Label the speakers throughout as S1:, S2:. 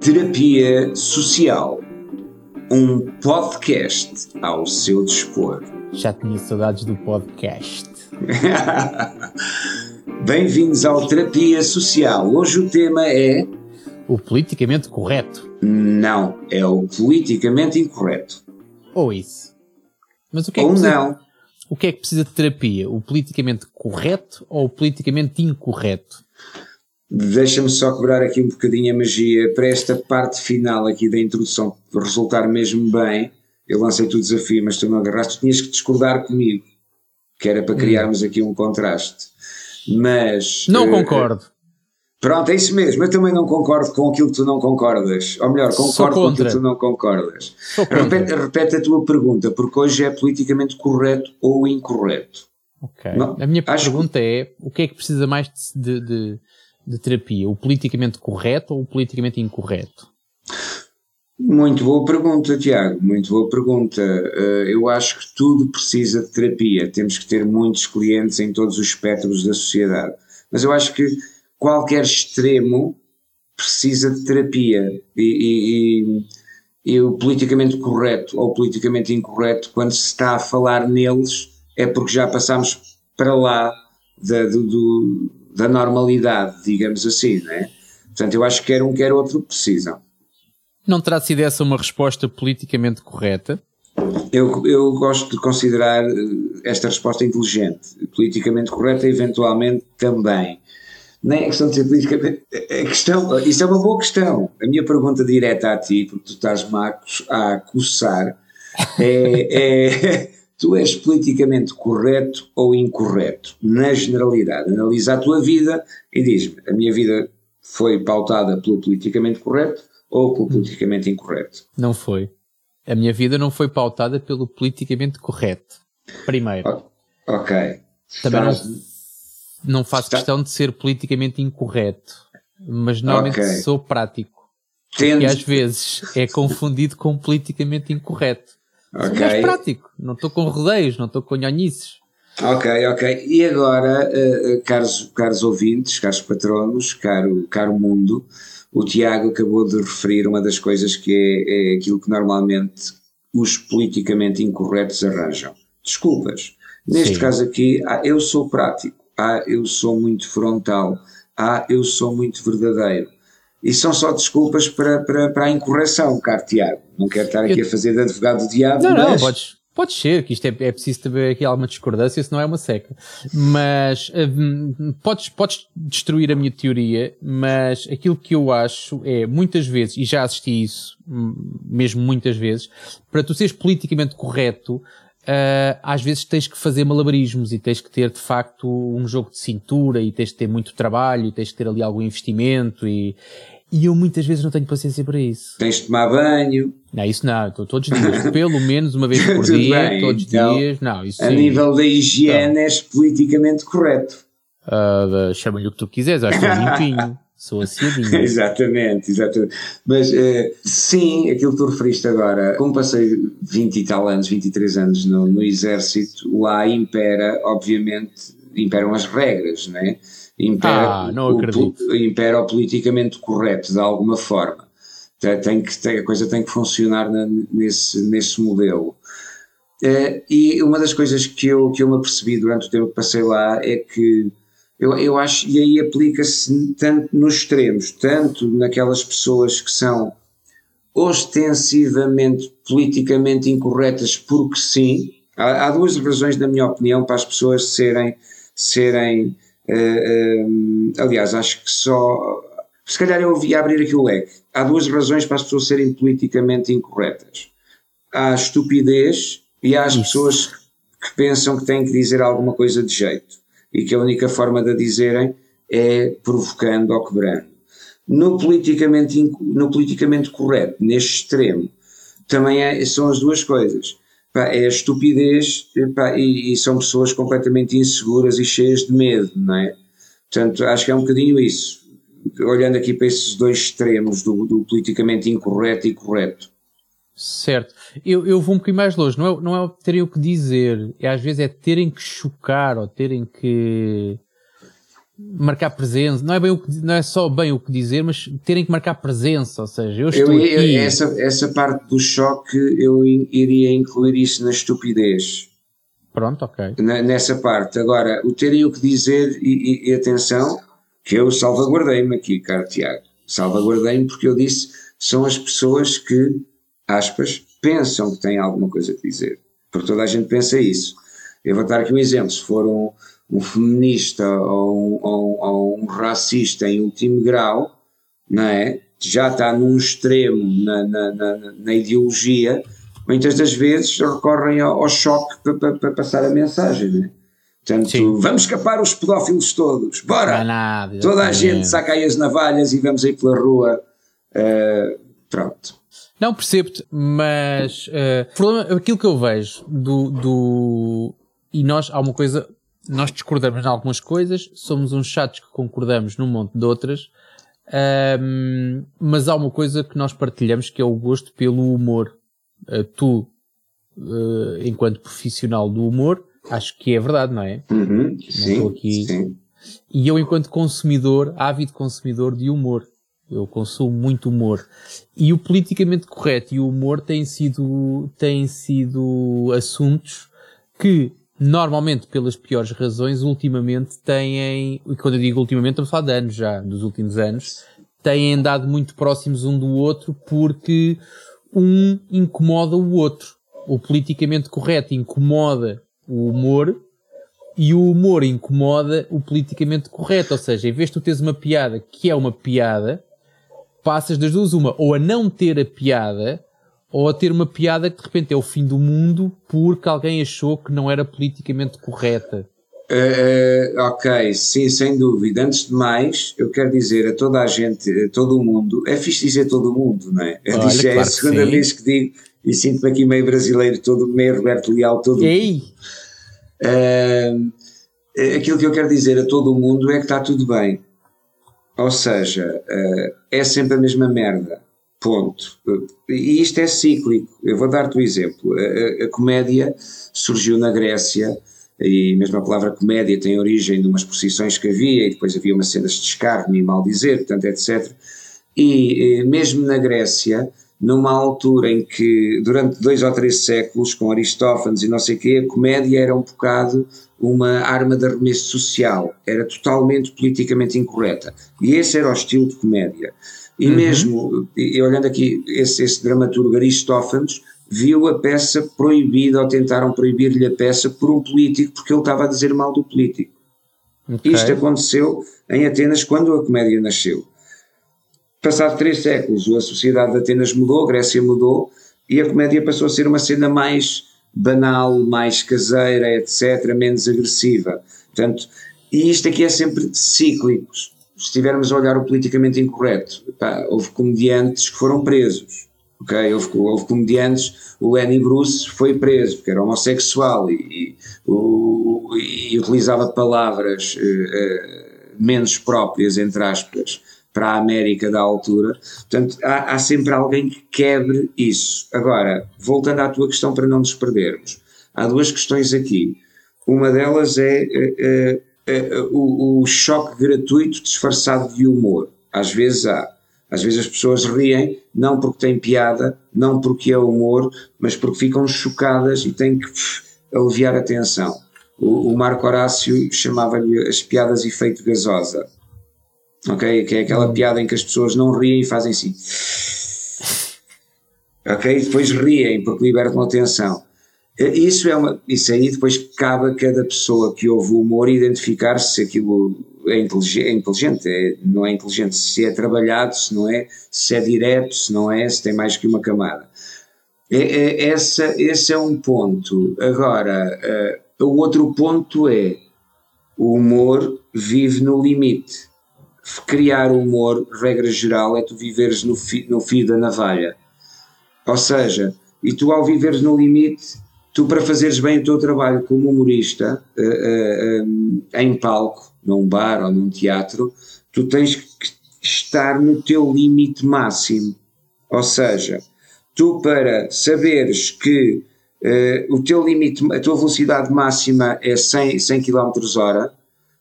S1: Terapia Social, um podcast ao seu dispor.
S2: Já tinha saudades do podcast.
S1: Bem-vindos ao Terapia Social. Hoje o tema é.
S2: O politicamente correto.
S1: Não, é o politicamente incorreto.
S2: Ou isso. Mas o que é que
S1: Ou
S2: precisa,
S1: não.
S2: O que é que precisa de terapia? O politicamente correto ou o politicamente incorreto?
S1: Deixa-me só quebrar aqui um bocadinho a magia para esta parte final aqui da introdução resultar mesmo bem. Eu lancei-te o desafio, mas tu não agarraste. Tu tinhas que discordar comigo, que era para criarmos aqui um contraste. Mas.
S2: Não
S1: eh,
S2: concordo.
S1: Pronto, é isso mesmo. Eu também não concordo com aquilo que tu não concordas. Ou melhor, concordo com aquilo que tu não concordas. Repete, repete a tua pergunta, porque hoje é politicamente correto ou incorreto.
S2: Ok.
S1: Não,
S2: a minha pergunta é: o que é que precisa mais de, de, de terapia? O politicamente correto ou o politicamente incorreto?
S1: Muito boa pergunta, Tiago. Muito boa pergunta. Eh, eu acho que tudo precisa de terapia. Temos que ter muitos clientes em todos os espectros da sociedade. Mas eu acho que qualquer extremo precisa de terapia. E, e- e- e o politicamente correto ou politicamente incorreto, quando se está a falar neles, é porque já passamos para lá da, do- do- da normalidade, digamos assim, não é? Portanto, eu acho que quer um, quer outro precisam.
S2: Não terá sido essa uma resposta politicamente correta?
S1: Eu, eu gosto de considerar eh, esta resposta inteligente. Politicamente correta, eventualmente também. Nem é questão de ser politicamente. É questão, isso é uma boa questão. A minha pergunta direta a ti, porque tu estás-me a, acos- a coçar, é, é: tu és politicamente correto ou incorreto? Na generalidade. Analisa a tua vida e diz-me: a minha vida foi pautada pelo politicamente correto ou pelo politicamente incorreto?
S2: Não foi. A minha vida não foi pautada pelo politicamente correto. Primeiro.
S1: Ok.
S2: Também não,
S1: Estás-
S2: não faço
S1: Está-
S2: questão de ser politicamente incorreto. Mas normalmente
S1: Ok.
S2: sou prático.
S1: Tendo-
S2: E às vezes é confundido com politicamente incorreto. Sou
S1: Ok.
S2: mais prático. Não estou com rodeios, não estou com nhonhices.
S1: Ok, ok. E agora, eh, caros, caros ouvintes, caros patronos, caro, caro mundo, o Tiago acabou de referir uma das coisas que é, é aquilo que normalmente os politicamente incorretos arranjam. Desculpas. Neste
S2: Sim.
S1: caso aqui, ah, eu sou prático, ah, eu sou muito frontal, ah, eu sou muito verdadeiro. E são só desculpas para, para, para a incorreção, caro Tiago. Não quero estar aqui
S2: Eu-
S1: a fazer de advogado do diabo,
S2: Não, não,
S1: mas...
S2: podes, podes ser, que isto é, é preciso ter aqui alguma discordância, senão é uma seca. Mas hum, podes, podes destruir a minha teoria, mas aquilo que eu acho é, muitas vezes, e já assisti isso, hum, mesmo muitas vezes, para tu seres politicamente correto, ah, às vezes tens que fazer malabarismos e tens que ter de facto um jogo de cintura e tens de ter muito trabalho e tens de ter ali algum investimento e, e eu muitas vezes não tenho paciência para isso.
S1: Tens de tomar banho,
S2: Não, isso não, estou todos os dias, pelo menos uma vez por dia,
S1: bem,
S2: todos os
S1: então,
S2: dias, não, isso
S1: a
S2: sim.
S1: nível da higiene és politicamente correto.
S2: Ah, Chama-lhe o que tu quiseres, acho que sou limpinho, sou aciadinho.
S1: exatamente, exatamente. Mas eh, sim, aquilo que tu referiste agora, como passei 20 e tal anos, 23 anos no, no exército, lá impera, obviamente, imperam as regras, não é? Impera,
S2: Ah, não acredito.
S1: o- impera o politicamente correto, de alguma forma. Tem, que, tem- a coisa tem que funcionar na- nesse, nesse modelo. Eh, e uma das coisas que eu, que eu me apercebi durante o tempo que passei lá é que eu, eu acho, e aí aplica-se tanto nos extremos, tanto naquelas pessoas que são ostensivamente politicamente incorretas porque sim. Há, há duas razões, na minha opinião, para as pessoas serem, serem eh, eh, aliás, acho que só, se calhar eu ouvi abrir aqui o leque. Há duas razões para as pessoas serem politicamente incorretas. Há a estupidez e há as
S2: Isso.
S1: pessoas que pensam que têm que dizer alguma coisa de jeito e que a única forma de a dizerem é provocando ou quebrando. No politicamente, no politicamente correto, neste extremo, também é- são as duas coisas. Pá, é a estupidez pá, e, e são pessoas completamente inseguras e cheias de medo, não é? Portanto, acho que é um bocadinho isso. Olhando aqui para esses dois extremos do, do politicamente incorreto e correto.
S2: Certo. Eu, eu vou um bocadinho mais longe. Não é, não é terem o que dizer. É, às vezes é terem que chocar ou terem que marcar presença. Não é, bem o que, não é só bem o que dizer, mas terem que marcar presença. Ou seja, eu estou eu, aqui...
S1: essa, essa parte do choque eu iria incluir isso na estupidez.
S2: Pronto, ok.
S1: nessa parte. Agora, o terem o que dizer e, e, e atenção, que eu salvaguardei-me aqui, caro Tiago. Salvaguardei-me porque eu disse são as pessoas que, aspas, pensam que têm alguma coisa a dizer. Porque toda a gente pensa isso. Eu vou dar aqui um exemplo. Se for um, um feminista ou um, ou, ou um, racista em último grau, não é? já está num extremo na, na, na, na ideologia, muitas das vezes recorrem ao, ao choque para, para, para, passar a mensagem. Não é? Portanto, Sim. vamos escapar os pedófilos todos, bora! Nada, Toda a gente saca aí as navalhas e vamos aí pela rua. Uh, pronto.
S2: Não, percebo-te, mas uh, problema, aquilo que eu vejo do, do. E nós, há uma coisa, nós discordamos em algumas coisas, somos uns chatos que concordamos num monte de outras, um, mas há uma coisa que nós partilhamos que é o gosto pelo humor. Uh, tu, uh, enquanto profissional do humor, acho que é verdade, não é?
S1: Uhum, sim, aqui. sim.
S2: E eu, enquanto consumidor, ávido consumidor de humor, eu consumo muito humor. E o politicamente correto e o humor têm sido, têm sido assuntos que, normalmente, pelas piores razões, ultimamente têm, e quando eu digo ultimamente, estamos a falar de anos já, dos últimos anos, têm andado muito próximos um do outro porque um incomoda o outro. O politicamente correto incomoda o humor e o humor incomoda o politicamente correto. Ou seja, em vez de tu teres uma piada que é uma piada, passas das duas uma, ou a não ter a piada, ou a ter uma piada que de repente é o fim do mundo porque alguém achou que não era politicamente correta.
S1: Uh, ok, sim, sem dúvida. Antes de mais, eu quero dizer a toda a gente, a todo o mundo, é fixe dizer todo o mundo, não é? Eu Olha, disse, claro é a segunda vez que digo e sinto-me aqui meio brasileiro, todo meio Roberto Leal, todo
S2: Ei!
S1: Uh, aquilo que eu quero dizer a todo o mundo é que está tudo bem. Ou seja, uh, é sempre a mesma merda. Ponto. E isto é cíclico. Eu vou dar-te um exemplo. A, a, a, comédia surgiu na Grécia, e mesmo a palavra comédia tem origem de umas posições que havia, e depois havia umas cenas de escárnio e mal dizer, portanto, etc. E mesmo na Grécia, numa altura em que, durante dois ou três séculos, com Aristófanes e não sei o quê, a comédia era um bocado uma arma de arremesso social, era totalmente politicamente incorreta. E esse era o estilo de comédia. E uhum. mesmo, e olhando aqui, esse, esse dramaturgo Aristófanes viu a peça proibida, ou tentaram proibir-lhe a peça por um político, porque ele estava a dizer mal do político. Okay. Isto aconteceu em Atenas quando a comédia nasceu. Passado três séculos, a sociedade de Atenas mudou, a Grécia mudou, e a comédia passou a ser uma cena mais banal, mais caseira, etc., menos agressiva. Portanto, e isto aqui é sempre cíclico. Se estivermos a olhar o politicamente incorreto, pá, houve comediantes que foram presos. ok? Houve, houve comediantes, o Lenny Bruce foi preso porque era homossexual e, e, o, e utilizava palavras uh, uh, menos próprias, entre aspas, para a América da altura. Portanto, há, há, sempre alguém que quebre isso. Agora, voltando à tua questão para não nos perdermos, há duas questões aqui. Uma delas é, é, é, o, o, choque gratuito disfarçado de humor. Às vezes há. Às vezes as pessoas riem, não porque têm piada, não porque é humor, mas porque ficam chocadas e têm que pff, aliviar a tensão. O, o Marco Horácio chamava-lhe as piadas efeito gasosa ok? Que é aquela piada em que as pessoas não riem e fazem assim. Ok? E depois riem porque libertam a tensão. Isso, é uma, isso aí depois cabe a cada pessoa que ouve o humor identificar se aquilo é inteligente, é inteligente é, não é inteligente, se é trabalhado, se não é, se é direto, se não é, se tem mais que uma camada. É, é, essa, esse é um ponto. Agora, uh, o outro ponto é o humor vive no limite criar humor, regra geral, é tu viveres no, fi, no fio da navalha. Ou seja, e tu ao viveres no limite, tu para fazeres bem o teu trabalho como humorista, uh, uh, um, em palco, num bar ou num teatro, tu tens que estar no teu limite máximo. Ou seja, tu para saberes que uh, o teu limite, a tua velocidade máxima é 100, 100 km hora,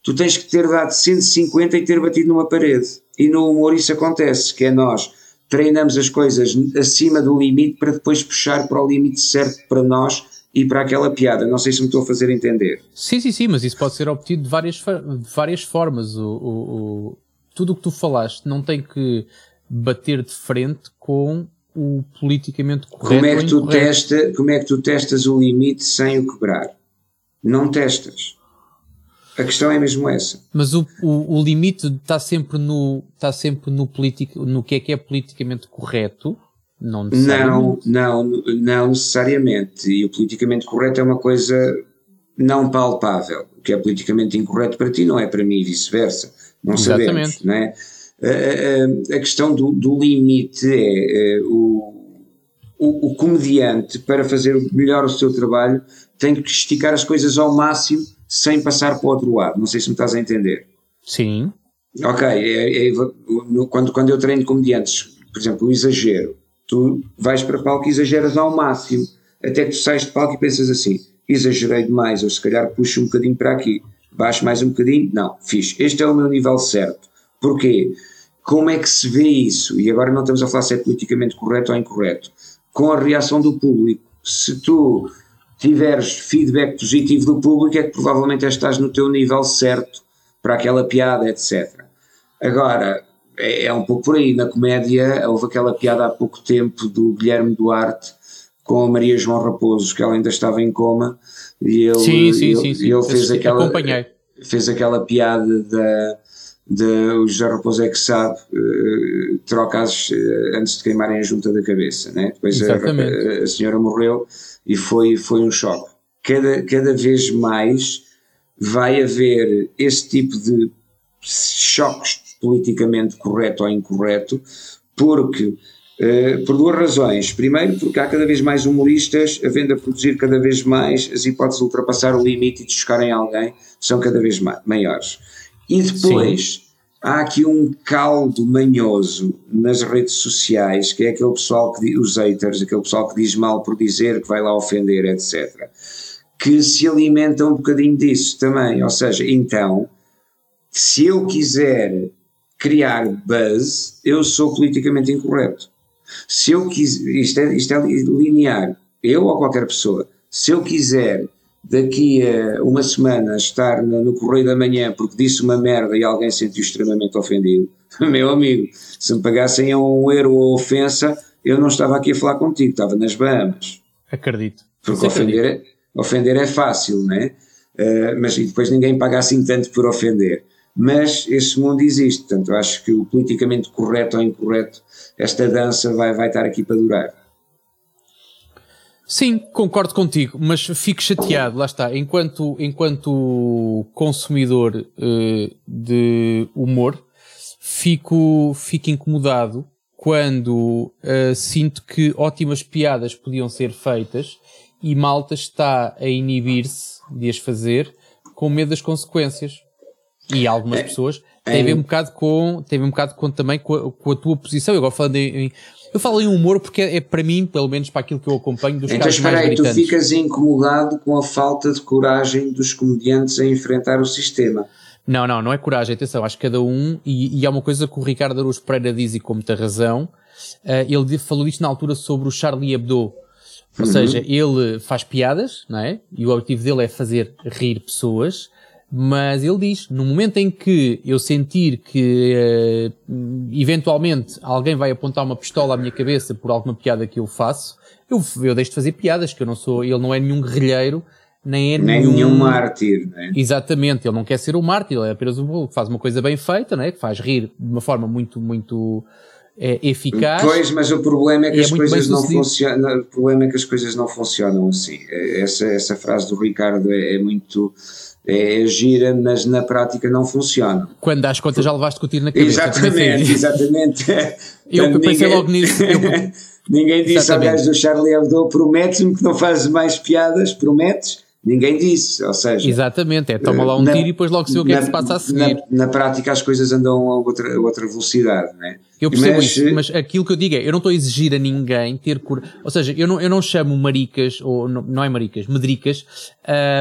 S1: tu tens que ter dado 150 e ter batido numa parede. E no humor isso acontece, que é nós treinamos as coisas acima do limite para depois puxar para o limite certo para nós e para aquela piada. Não sei se me estou a fazer entender.
S2: Sim, sim, sim, mas isso pode ser obtido de várias, de várias formas. O, o, o tudo o que tu falaste não tem que bater de frente com o politicamente correto.
S1: Como é que, tu, testa, como é que tu testas o limite sem o quebrar? Não testas. A questão é mesmo essa.
S2: Mas o, o, o limite está sempre no está sempre no político no que é que é politicamente correto. Não,
S1: não, não, não necessariamente. E o politicamente correto é uma coisa não palpável. O que é politicamente incorreto para ti não é para mim e vice-versa. Não Exatamente. sabemos, não é? A, a, a questão do, do, limite é, é o, o, o, comediante, para fazer melhor o seu trabalho, tem que esticar as coisas ao máximo sem passar para o outro lado. Não sei se me estás a entender.
S2: Sim.
S1: Ok, é, é, quando, quando eu treino comediantes, por exemplo, o exagero, tu vais para palco e exageras ao máximo, até que tu sais de palco e pensas assim: exagerei demais, ou se calhar puxo um bocadinho para aqui, baixo mais um bocadinho, não, fiz, este é o meu nível certo. Porquê? Como é que se vê isso? E agora não estamos a falar se é politicamente correto ou incorreto. Com a reação do público. Se tu tiveres feedback positivo do público, é que provavelmente estás no teu nível certo para aquela piada, etc. Agora, é, é um pouco por aí. Na comédia, houve aquela piada há pouco tempo do Guilherme Duarte com a Maria João Raposo, que ela ainda estava em coma, e ele,
S2: sim, sim, ele, sim,
S1: ele fez, aquela, fez aquela piada da de o José Raposo é que sabe uh, trocas uh, antes de queimarem a junta da cabeça, né? depois a, a, senhora morreu e foi, foi um choque. Cada, cada vez mais vai haver esse tipo de choques politicamente correto ou incorreto, porque uh, por duas razões. Primeiro, porque há cada vez mais humoristas a vendo a produzir cada vez mais, as hipóteses de ultrapassar o limite e de chocarem alguém são cada vez maiores. E depois Sim. Há aqui um caldo manhoso nas redes sociais, que é aquele pessoal que os haters, aquele pessoal que diz mal por dizer, que vai lá ofender, etc. Que se alimenta um bocadinho disso também. Ou seja, então, se eu quiser criar buzz, eu sou politicamente incorreto. Se eu quiser, isto é, isto é linear, eu ou qualquer pessoa, se eu quiser daqui a uma semana estar no, Correio da Manhã porque disse uma merda e alguém sentiu extremamente ofendido, meu amigo, se me pagassem a um euro a ofensa, eu não estava aqui a falar contigo, estava nas Bahamas.
S2: Acredito.
S1: Porque ofender, É, ofender é fácil, né? Uh, mas e depois ninguém paga assim tanto por ofender. Mas esse mundo existe, portanto, eu acho que o politicamente correto ou incorreto, esta dança vai, vai estar aqui para durar.
S2: Sim, concordo contigo, mas fico chateado, lá está, enquanto, enquanto consumidor uh, de humor, fico, fico incomodado quando uh, sinto que ótimas piadas podiam ser feitas e malta está a inibir-se de as fazer com medo das consequências. E algumas é, pessoas têm a ver um bocado com, têm um bocado com também com a, com a tua posição. Eu agora falando em, eu falo em humor porque é, é, para mim, pelo menos para aquilo que eu acompanho, dos então, casos mais aí,
S1: gritantes. tu ficas incomodado com a falta de coragem dos comediantes a enfrentar o sistema.
S2: Não, não, não é coragem, atenção, acho que cada um, e, e há uma coisa que o Ricardo Araújo Pereira diz e com muita razão, uh, ele falou isto na altura sobre o Charlie Hebdo, ou uhum. seja, ele faz piadas, não é? E o objetivo dele é fazer rir pessoas, mas ele diz, no momento em que eu sentir que uh, eventualmente alguém vai apontar uma pistola à minha cabeça por alguma piada que eu faço, eu, eu deixo de fazer piadas, que eu não sou, ele não é nenhum guerrilheiro, nem é
S1: nem nenhum, nenhum mártir, né?
S2: Exatamente, ele não quer ser um mártir, ele é apenas um que faz uma coisa bem feita, né? que faz rir de uma forma muito, muito é, eficaz.
S1: Pois, mas o problema é que é as coisas não funcionam. O problema é que as coisas não funcionam assim. Essa, essa frase do Ricardo é, é muito é, gira, mas na prática não funciona.
S2: Quando das contas já levaste com o tiro na cabeça.
S1: Exatamente, exatamente.
S2: eu pensei ninguém, logo nisso.
S1: ninguém disse ao gajo do Charlie Hebdo, prometes-me que não fazes mais piadas, prometes? Ninguém disse, ou seja...
S2: Exatamente, é toma lá um na, tiro e depois logo se vê o que na, é que se passa a seguir.
S1: Na, na, prática as coisas andam a outra, a outra velocidade, não é?
S2: Eu percebo mas, isso, mas aquilo que eu digo é, eu não estou a exigir a ninguém ter cura, ou seja, eu não, eu não chamo maricas, ou não, não é maricas, medricas,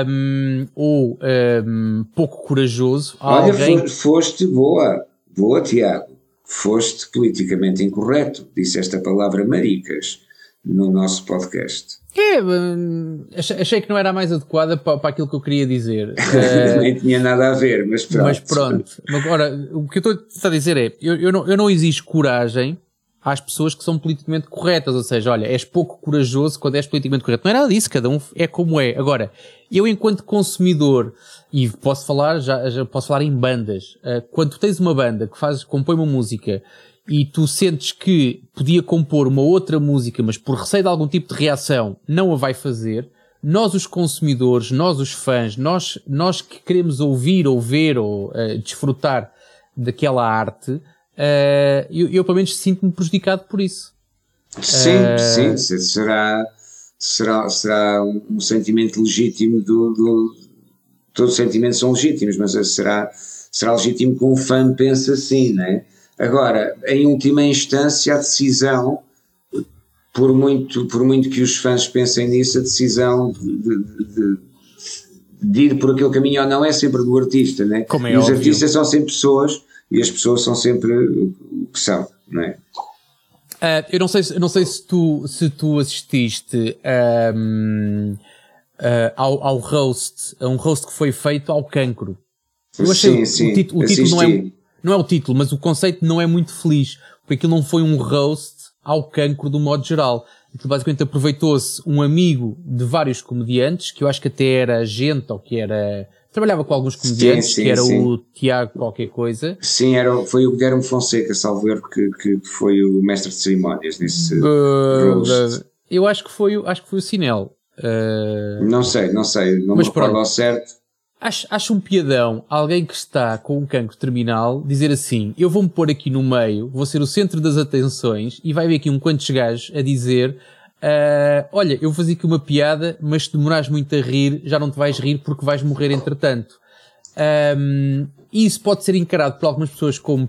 S2: um, ou um, pouco corajoso
S1: Olha, alguém... foste boa, boa Tiago, foste politicamente incorreto, disse esta palavra maricas no nosso podcast.
S2: É, hum, achei que não era a mais adequada para, para aquilo que eu queria dizer.
S1: Nem tinha nada a ver, mas pronto.
S2: Mas pronto. Agora, o que eu estou a dizer é, eu, eu, não, eu não exijo coragem às pessoas que são politicamente corretas, ou seja, olha, és pouco corajoso quando és politicamente correto. Não é nada disso, cada um é como é. Agora, eu enquanto consumidor, e posso falar, já, já posso falar em bandas, uh, quando tu tens uma banda que faz, compõe uma música e tu sentes que podia compor uma outra música, mas por receio de algum tipo de reação não a vai fazer, nós os consumidores, nós os fãs, nós, nós que queremos ouvir ou ver ou uh, desfrutar daquela arte, uh, eu, eu pelo menos sinto-me prejudicado por isso.
S1: Sim, sim, será, será, será um sentimento legítimo do, do todos os sentimentos são legítimos, mas será, será legítimo que um fã pense assim, não é? Agora, em última instância, a decisão, por muito, por muito que os fãs pensem nisso, a decisão de, de, de, ir por aquele caminho ou não é sempre do artista, né?
S2: Como é
S1: e
S2: os
S1: artistas são sempre pessoas e as pessoas são sempre o que são, não é?
S2: Uh, eu não sei, não sei se, tu, se tu assististe um, uh, ao, ao roast, a um roast que foi feito ao cancro.
S1: Eu achei sim, sim,
S2: o, título, o título não é não é o título, mas o conceito não é muito feliz, porque aquilo não foi um roast ao cancro do modo geral. Aquilo basicamente aproveitou-se um amigo de vários comediantes, que eu acho que até era gente, ou que era, trabalhava com alguns comediantes, sim, sim, que era sim. o Tiago qualquer coisa.
S1: Sim, era, foi o Guilherme Fonseca, salvo erro, que, que foi o mestre de cerimónias nesse uh, roast.
S2: Eu acho que foi, acho que foi o Sinel. Uh...
S1: Não sei, não sei, não Mas me recordo ao certo.
S2: Acho, acho um piadão alguém que está com um cancro terminal dizer assim: Eu vou-me pôr aqui no meio, vou ser o centro das atenções e vai ver aqui um quantos gajos a dizer: uh, Olha, eu vou fazer aqui uma piada, mas se demorares muito a rir, já não te vais rir porque vais morrer entretanto. Um, isso pode ser encarado por algumas pessoas como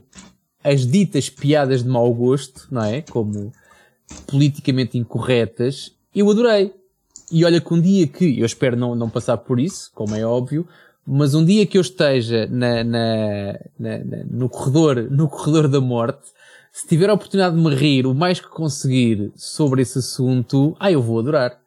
S2: as ditas piadas de mau gosto, não é? Como politicamente incorretas. Eu adorei. E olha que um dia que, eu espero não, não passar por isso, como é óbvio, mas um dia que eu esteja na, na, na, no corredor, no corredor da morte, se tiver a oportunidade de me rir o mais que conseguir sobre esse assunto, ah, eu vou adorar.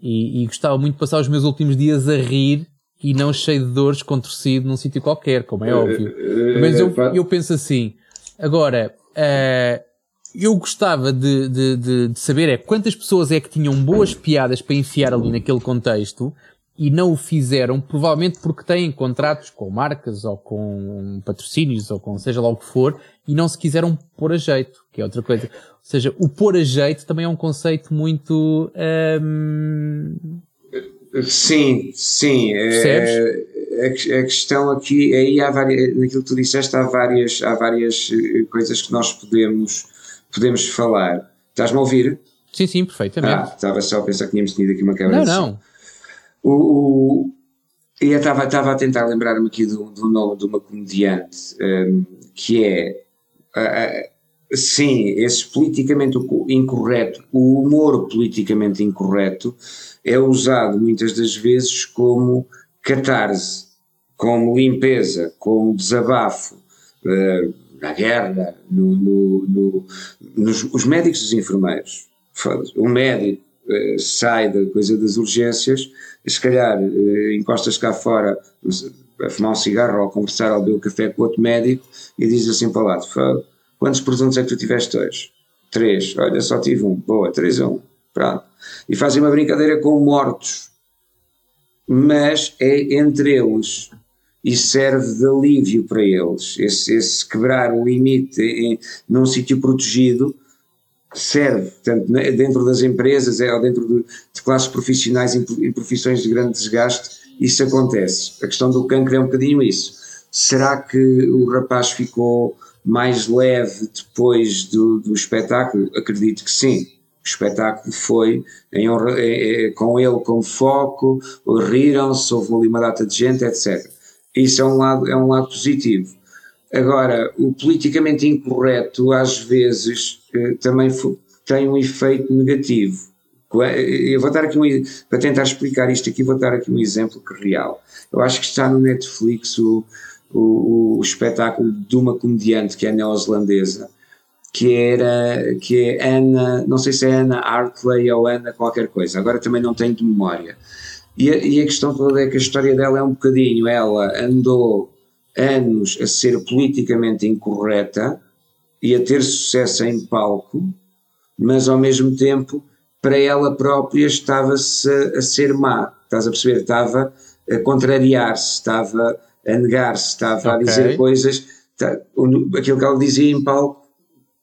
S2: E, e gostava muito de passar os meus últimos dias a rir e não cheio de dores, contorcido num sítio qualquer, como é óbvio. Mas eu, eu penso assim, agora, uh, eu gostava de, de, de, de, saber é quantas pessoas é que tinham boas piadas para enfiar ali naquele contexto e não o fizeram, provavelmente porque têm contratos com marcas ou com patrocínios ou com seja lá o que for e não se quiseram pôr a jeito, que é outra coisa. Ou seja, o pôr a jeito também é um conceito muito. Hum...
S1: Sim, sim. É, Percebes? É, a, a, questão aqui, aí há várias, naquilo que tu disseste, há várias, há várias eh, coisas que nós podemos podemos falar. Estás-me a ouvir?
S2: Sim, sim, perfeitamente. Ah,
S1: estava só a pensar que tínhamos tenido aqui uma câmera.
S2: Não, não.
S1: O, o, eu estava, estava a tentar lembrar-me aqui do, do nome de uma comediante um, que é. Uh, sim, esse politicamente incorreto, o humor politicamente incorreto é usado muitas das vezes como catarse, como limpeza, como desabafo. Uh, na guerra, no, no, no, nos, os médicos e os enfermeiros. Um médico eh, sai da coisa das urgências, se calhar eh, encostas cá fora a fumar um cigarro ou a conversar ou beber um café com outro médico e diz assim para o lado: quantos presuntos é que tu tiveste hoje? Três. Olha, só tive um. Boa, três a um. Pronto. E fazem uma brincadeira com mortos. Mas é entre eles e serve de alívio para eles. Esse, esse quebrar o limite em, num sítio protegido serve, tanto dentro das empresas é, ou dentro de, de classes profissionais e profissões de grande desgaste, isso acontece. A questão do cancro é um bocadinho isso. Será que o rapaz ficou mais leve depois do, do espetáculo? Acredito que sim. espetáculo foi em, em, com ele como foco, riram-se, houve ali uma data de gente, etc. Isso é um lado, é um lado positivo. Agora, o politicamente incorreto, às vezes, eh, também tem um efeito negativo. Eu vou dar aqui um, para tentar explicar isto aqui, vou dar aqui um exemplo real. Eu acho que está no Netflix o, o, o espetáculo de uma comediante que é neozelandesa, que era, que é Ana, não sei se é Ana Hartley ou Ana qualquer coisa, agora também não tenho de memória. E a, e a questão toda é que a história dela é um bocadinho, ela andou anos a ser politicamente incorreta e a ter sucesso em palco, mas ao mesmo tempo para ela própria estava-se a, ser má, estás a perceber? Estava a contrariar-se, estava a negar-se, estava okay. a dizer coisas, tá, aquilo que ela dizia em palco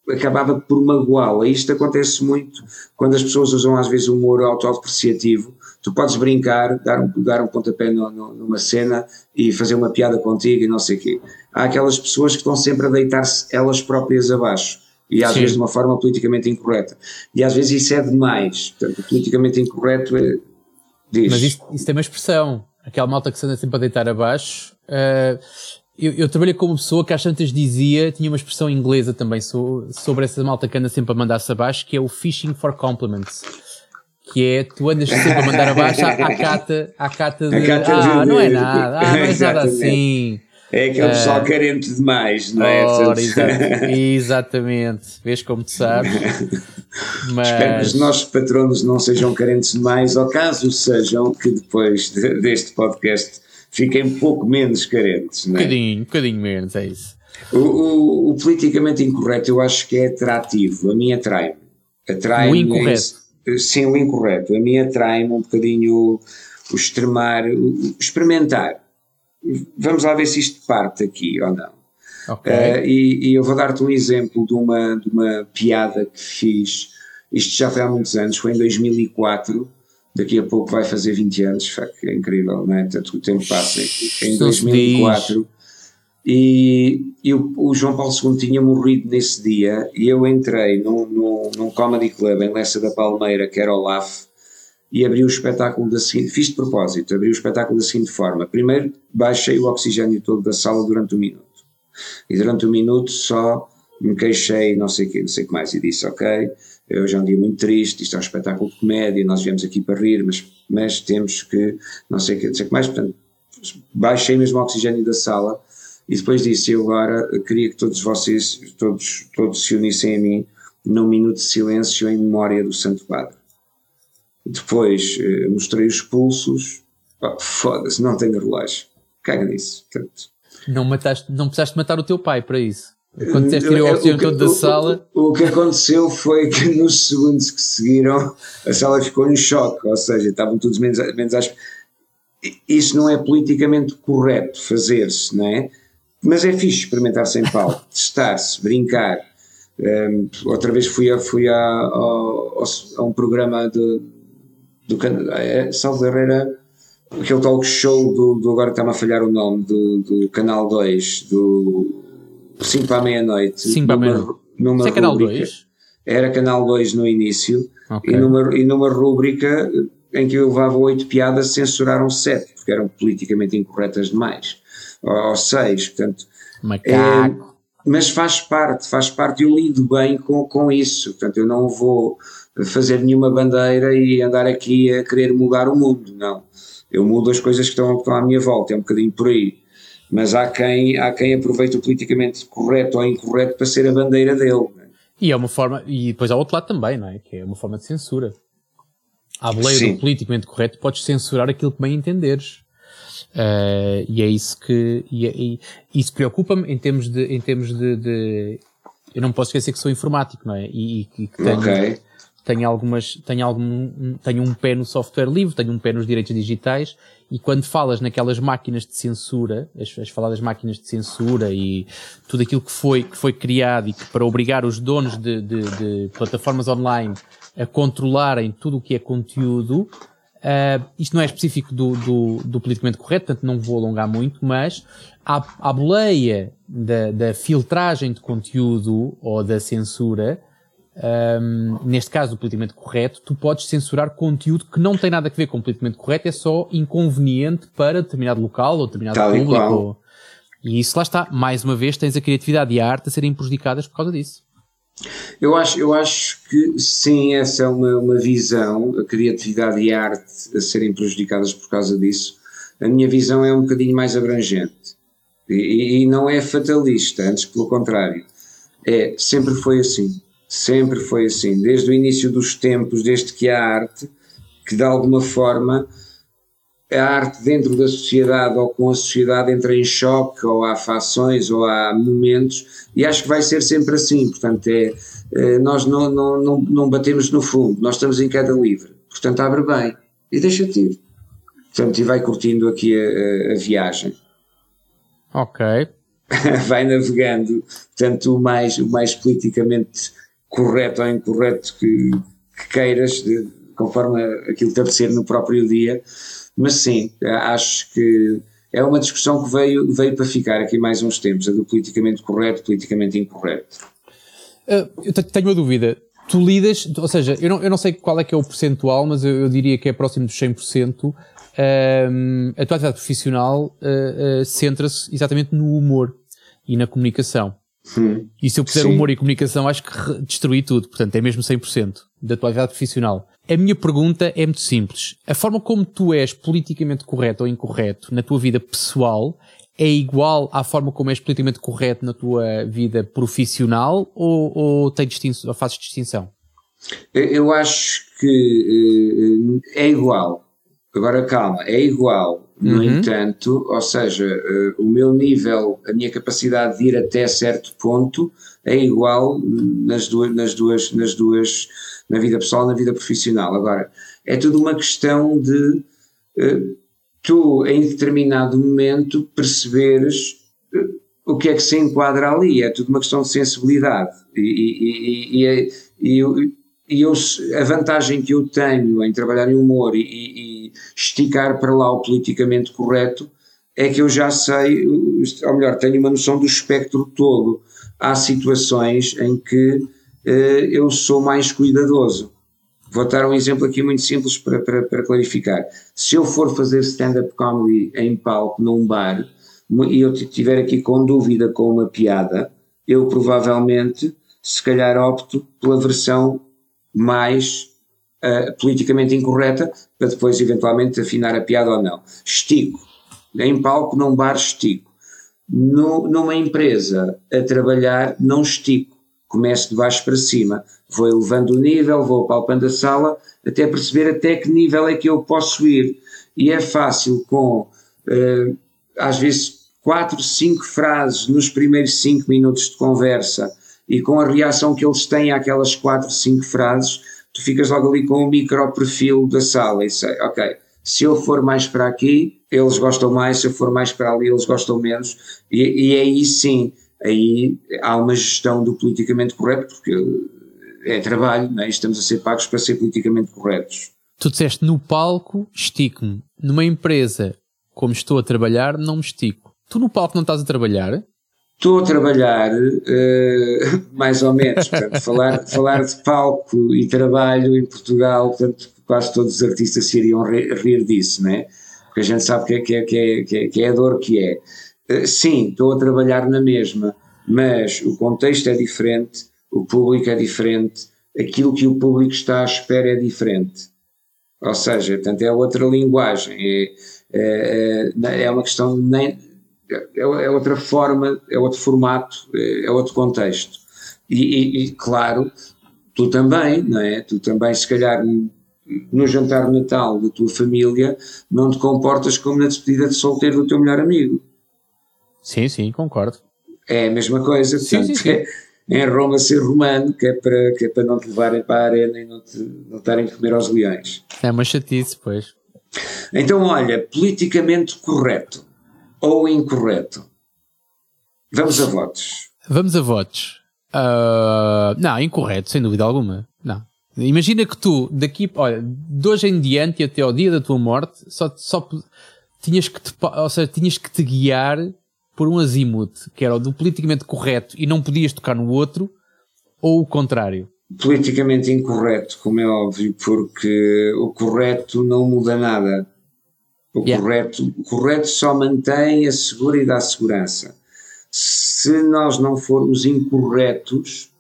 S1: acabava por magoá-la. Isto acontece muito quando as pessoas usam às vezes o humor autodepreciativo. Tu podes brincar, dar um, dar um pontapé no, no, numa cena e fazer uma piada contigo e não sei o quê. Há aquelas pessoas que estão sempre a deitar-se elas próprias abaixo e às Sim. vezes de uma forma politicamente incorreta. E às vezes isso é demais. Portanto, politicamente incorreto é, diz.
S2: Mas isso, isso tem uma expressão. Aquela malta que se anda sempre a deitar abaixo. Uh, eu, eu, trabalhei com uma pessoa que às tantas dizia, tinha uma expressão inglesa também so, sobre essa malta que anda sempre a mandar-se abaixo, que é o fishing for compliments. Que é, tu andas sempre a mandar abaixo à, à cata, à cata de, cata ah, de, não é nada, ah, não é nada assim.
S1: É aquele pessoal uh, carente demais, não é?
S2: Ora, exatamente. Vês como tu sabes.
S1: Mas... Espero que os nossos patronos não sejam carentes demais, ou caso sejam, que depois deste podcast fiquem um pouco menos carentes. Não
S2: é? Um bocadinho, um bocadinho menos, é isso.
S1: O, o, o, politicamente incorreto eu acho que é atrativo, a mim atrai-me. Atrai
S2: o incorreto.
S1: Sim, o incorreto. A mim atrai-me um bocadinho o, o extremar, o, experimentar. Vamos lá ver se isto parte aqui ou não. Okay. Uh, e, e, eu vou dar-te um exemplo de uma, de uma piada que fiz, isto já foi há muitos anos, foi em 2004, daqui a pouco vai fazer 20 anos, é incrível, não é? Tanto o tempo passa. Em 2004. E, e o, o, João Paulo II tinha morrido nesse dia e eu entrei num, num, num comedy club em Lessa da Palmeira, que era o LAF, e abri o espetáculo da seguinte, fiz de propósito, abri o espetáculo da seguinte forma. Primeiro baixei o oxigênio todo da sala durante um minuto. E durante um minuto só me queixei, não sei o que, não sei o que mais, e disse, ok, Hoje é um dia muito triste, isto é um espetáculo de comédia, nós viemos aqui para rir, mas, mas temos que, não sei o que, não sei o que mais, portanto, baixei mesmo o oxigênio da sala e depois disse, eu agora queria que todos vocês, todos, todos se unissem a mim num minuto de silêncio em memória do Santo Padre. Depois eh, mostrei os pulsos, foda-se, não tenho relógio, caga nisso. Portanto,
S2: não, mataste, não precisaste matar o teu pai para isso. Quando disseste que o oxigênio todo da sala.
S1: O, o, que aconteceu foi que nos segundos que seguiram a sala ficou em choque, ou seja, estavam todos menos, menos às. Isso não é politicamente correto fazer-se, não é? Mas é fixe experimentar sem pau, testar-se, brincar. Um, outra vez fui a, fui a, a, a um programa de, do é, Salvo Herrera, aquele talk show do, do agora está-me a falhar o nome, do, do Canal 2, do 5 para a meia-noite.
S2: 5 para a meia-noite. Numa, é canal 2?
S1: Era canal 2 no início. Okay. E, numa, e numa rúbrica em que eu levava 8 piadas, censuraram 7, porque eram politicamente incorretas demais. Ou 6, portanto.
S2: Macaco. É,
S1: mas faz parte, faz parte, eu lido bem com, com isso. Portanto, eu não vou fazer nenhuma bandeira e andar aqui a querer mudar o mundo, não. Eu mudo as coisas que estão, que estão à minha volta, é um bocadinho por aí mas há quem, há quem aproveite o politicamente correto ou incorreto para ser a bandeira dele. É?
S2: E é uma forma, e depois há outro lado também, não é? Que é uma forma de censura. À boleia do politicamente correto podes censurar aquilo que bem entenderes. Uh, e é isso que, e, é, e isso preocupa-me em termos de, em termos de, de, eu não posso esquecer que sou informático, não é? E, e que tenho, okay tenho algumas, tenho algum, tenho um pé no software livre, tenho um pé nos direitos digitais, e quando falas naquelas máquinas de censura, as, as faladas máquinas de censura e tudo aquilo que foi, que foi criado e que para obrigar os donos de, de, de plataformas online a controlarem tudo o que é conteúdo, uh, isto não é específico do, do, do politicamente correto, portanto não vou alongar muito, mas a, a boleia da, da filtragem de conteúdo ou da censura, um, neste caso do politicamente correto, tu podes censurar conteúdo que não tem nada a ver com politicamente correto, é só inconveniente para determinado local ou determinado Tal público. E, ou... e isso lá está. Mais uma vez tens a criatividade e a arte a serem prejudicadas por causa disso.
S1: Eu acho, eu acho que sim, essa é uma, uma visão, a criatividade e a arte a serem prejudicadas por causa disso. A minha visão é um bocadinho mais abrangente e, e não é fatalista, antes pelo contrário. É, sempre foi assim, sempre foi assim, desde o início dos tempos, desde que há arte, que de alguma forma a arte dentro da sociedade ou com a sociedade entra em choque, ou há fações, ou há momentos, e acho que vai ser sempre assim. Portanto, é, é nós não, não, não, não batemos no fundo, nós estamos em queda livre. Portanto, abre bem e deixa-te ir. Portanto, e vai curtindo aqui a, a, viagem.
S2: Ok.
S1: vai navegando, portanto, o mais, o mais politicamente correto ou incorreto que, que queiras, de, conforme aquilo que deve ser no próprio dia mas sim, acho que é uma discussão que veio, veio para ficar aqui mais uns tempos, a do politicamente correto, politicamente incorreto.
S2: Uh, eu tenho uma dúvida. Tu lidas, ou seja, eu não, eu não sei qual é que é o percentual, mas eu, eu diria que é próximo dos 100%. Um, a tua atividade profissional uh, uh, centra-se exatamente no humor e na comunicação. Hum, e se eu puser sim. humor e comunicação, acho que destruí tudo. Portanto, é mesmo 100% da tua atividade profissional. A minha pergunta é muito simples. A forma como tu és politicamente correto ou incorreto na tua vida pessoal é igual à forma como és politicamente correto na tua vida profissional ou, ou, tem distinção, ou fazes distinção?
S1: Eu acho que eh, é igual. Agora calma, é igual. No uhum. entanto, ou seja, eh, o meu nível, a minha capacidade de ir até certo ponto é igual nas duas, nas duas, nas duas na vida pessoal, na vida profissional. Agora, é tudo uma questão de uh, tu, em determinado momento, perceberes uh, o que é que se enquadra ali. É tudo uma questão de sensibilidade. E, e, e, e, e eu, a vantagem que eu tenho em trabalhar em humor e, esticar para lá o politicamente correto é que eu já sei, ou melhor, tenho uma noção do espectro todo. Há situações em que eu sou mais cuidadoso. Vou dar um exemplo aqui muito simples para, para, para clarificar. Se eu for fazer stand-up comedy em palco num bar e eu estiver aqui com dúvida com uma piada, eu provavelmente, se calhar, opto pela versão mais uh, politicamente incorreta para depois eventualmente afinar a piada ou não. Estico. Em palco, num bar, estico. No, numa empresa a trabalhar, não estico começo de baixo para cima, vou elevando o nível, vou palpando a sala, até perceber até que nível é que eu posso ir. E é fácil com, uh, às vezes, quatro, cinco frases nos primeiros cinco minutos de conversa e com a reação que eles têm àquelas quatro, cinco frases, tu ficas logo ali com o micro perfil da sala e sei, ok, se eu for mais para aqui, eles gostam mais, se eu for mais para ali, eles gostam menos, e, e aí sim, aí há uma gestão do politicamente correto, porque é trabalho, não é? estamos a ser pagos para ser politicamente corretos.
S2: Tu disseste no palco, estico-me. Numa empresa, como estou a trabalhar, não me estico. Tu no palco não estás a trabalhar?
S1: Estou a trabalhar, uh, mais ou menos, portanto, falar, falar de palco e trabalho em Portugal, portanto, quase todos os artistas se iriam rir disso, é? Porque a gente sabe que é, que é, que é, que é a dor que é. Eh, sim, estou a trabalhar na mesma, mas o contexto é diferente, o público é diferente, aquilo que o público está à espera é diferente. Ou seja, portanto, é outra linguagem, é, é, é, é uma questão, nem, é, é, outra forma, é outro formato, é, é outro contexto. E, e, e, claro, tu também, não é? Tu também, se calhar, no jantar de Natal da tua família, não te comportas como na despedida de solteiro do teu melhor amigo.
S2: Sim, sim, concordo.
S1: É a mesma coisa, portanto, sim, sim, sim. É, em Roma ser romano, que é, para, que é para não te levarem para a arena e não te não estarem a comer aos leões.
S2: É uma chatice, pois.
S1: Então, olha, politicamente correto ou incorreto? Vamos a votos.
S2: Vamos a votos. Uh, não, incorreto, sem dúvida alguma. Não. Imagina que tu, daqui, olha, de hoje em diante e até ao dia da tua morte, só, só tinhas que te, ou seja, tinhas que te guiar por um azimuth, que era o do politicamente correto e não podias tocar no outro, ou o contrário.
S1: politicamente incorreto, como é óbvio, porque o correto não muda nada. O, yeah. correto, o correto só mantém, assegura e dá segurança. Se nós não formos incorretos,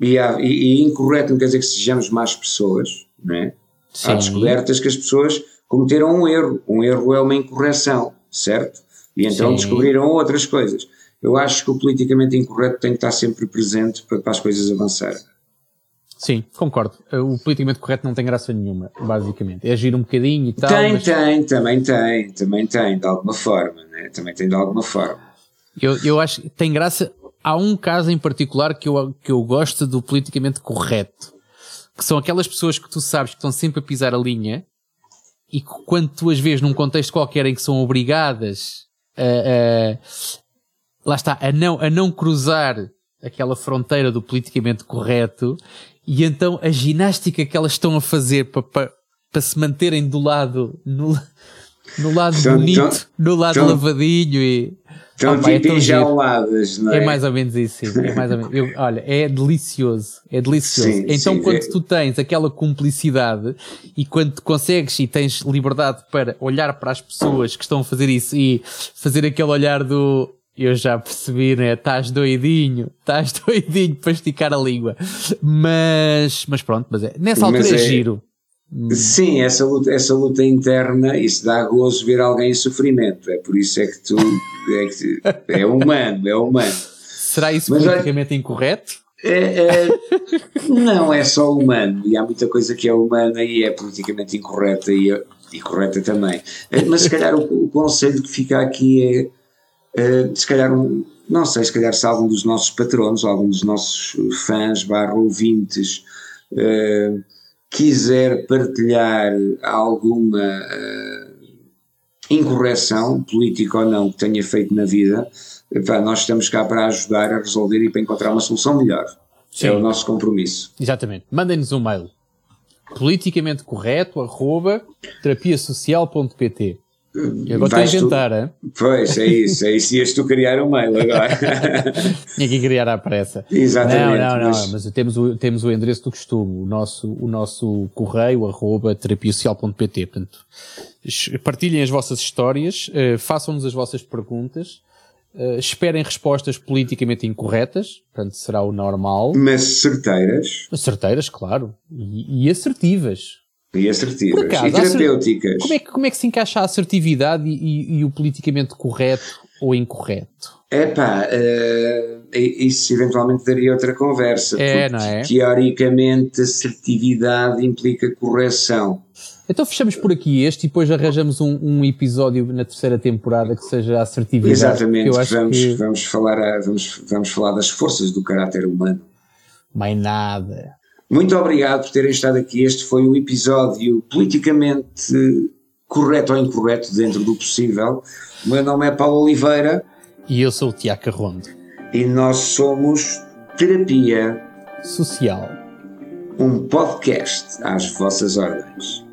S1: e, há, e, e, incorreto não quer dizer que sejamos más pessoas, não é? Sim. Há descobertas que as pessoas cometeram um erro. Um erro é uma incorreção, certo? E então Sim. descobriram outras coisas. Eu acho que o politicamente incorreto tem que estar sempre presente para, para as coisas avançarem.
S2: Sim, concordo. O politicamente correto não tem graça nenhuma, basicamente. É agir um bocadinho e tal.
S1: Tem, mas... tem, também tem, também tem, de alguma forma, né? Também tem de alguma forma.
S2: Eu, eu acho que tem graça. Há um caso em particular que eu, que eu gosto do politicamente correto, que são aquelas pessoas que tu sabes que estão sempre a pisar a linha e que quando tu as vês num contexto qualquer em que são obrigadas a, a lá está, a não, a não cruzar aquela fronteira do politicamente correto e então a ginástica que elas estão a fazer para, para, para se manterem do lado, no, no lado então, bonito, então, no lado então, lavadinho e.
S1: Estão tipo enjauladas, não é?
S2: É mais ou menos isso, sim. É mais ou menos. Eu, olha, é delicioso. É delicioso. Sim, então, sim, quando é. tu tens aquela cumplicidade e quando consegues e tens liberdade para olhar para as pessoas que estão a fazer isso e fazer aquele olhar do eu já percebi, né? Estás doidinho, estás doidinho para esticar a língua. Mas, mas pronto, mas é, nessa altura é, é, giro.
S1: Sim, essa luta, essa luta interna, isso dá gozo ver alguém em sofrimento. É por isso é que tu é, que, é humano, é humano.
S2: Será isso mas, politicamente olha, incorreto?
S1: É, é, não é só humano, e há muita coisa que é humana e é politicamente incorreta e, e correta também. Mas se calhar o, o conselho que fica aqui é Uh, se calhar, um, não sei, se calhar se algum dos nossos patronos, algum dos nossos fãs, barra ouvintes, uh, quiser partilhar alguma uh, incorreção, política ou não, que tenha feito na vida, pá, nós estamos cá para ajudar a resolver e para encontrar uma solução melhor. Sim. É o nosso compromisso.
S2: Exatamente. Mandem-nos um mail politicamente correto, arroba terapiasocial.pt eu agora a inventar, é?
S1: Pois, é isso, é isso. Ias tu criar um mail agora.
S2: Tinha que criar à pressa.
S1: Exatamente.
S2: Não, não, não, mas, mas temos, o, temos o endereço do costume, o nosso, o nosso correio, arroba terapiasocial.pt. Portanto, partilhem as vossas histórias, uh, façam-nos as vossas perguntas, uh, esperem respostas politicamente incorretas, portanto, será o normal.
S1: Mas certeiras.
S2: Certeiras, claro. E, e assertivas.
S1: E assertivas. Acaso, e terapêuticas.
S2: Como é, que, como é que se encaixa a assertividade e, e, e o politicamente correto ou incorreto?
S1: Epá, uh, isso eventualmente daria outra conversa.
S2: É, não é?
S1: Teoricamente, assertividade implica correção.
S2: Então fechamos por aqui este e depois arranjamos um, um episódio na terceira temporada que seja assertividade.
S1: Exatamente, vamos, que... vamos, falar, vamos, vamos falar das forças do caráter humano.
S2: Mais nada.
S1: Muito obrigado por terem estado aqui. Este foi o episódio politicamente correto ou incorreto, dentro do possível. O meu nome é Paulo Oliveira.
S2: E eu sou o Tiago Carrondo.
S1: E nós somos Terapia
S2: Social.
S1: Um podcast às vossas ordens.